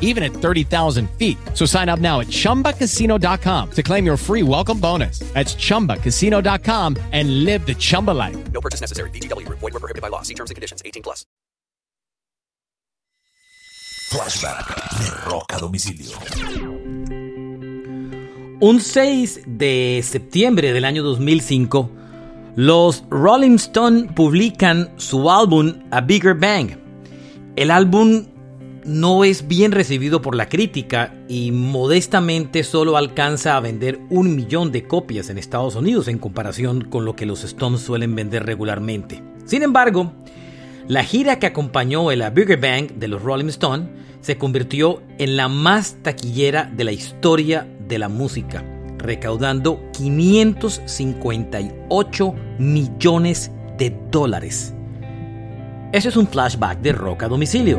even at 30,000 feet. So sign up now at ChumbaCasino.com to claim your free welcome bonus. That's ChumbaCasino.com and live the Chumba life. No purchase necessary. VGW. Void were prohibited by law. See terms and conditions. 18 plus. Flashback de Rock a Domicilio. Un 6 de septiembre del año 2005, los Rolling Stone publican su álbum A Bigger Bang. El álbum no es bien recibido por la crítica y modestamente solo alcanza a vender un millón de copias en Estados Unidos en comparación con lo que los Stones suelen vender regularmente. Sin embargo, la gira que acompañó el Bigger Bang de los Rolling Stone se convirtió en la más taquillera de la historia de la música, recaudando 558 millones de dólares. Ese es un flashback de rock a domicilio.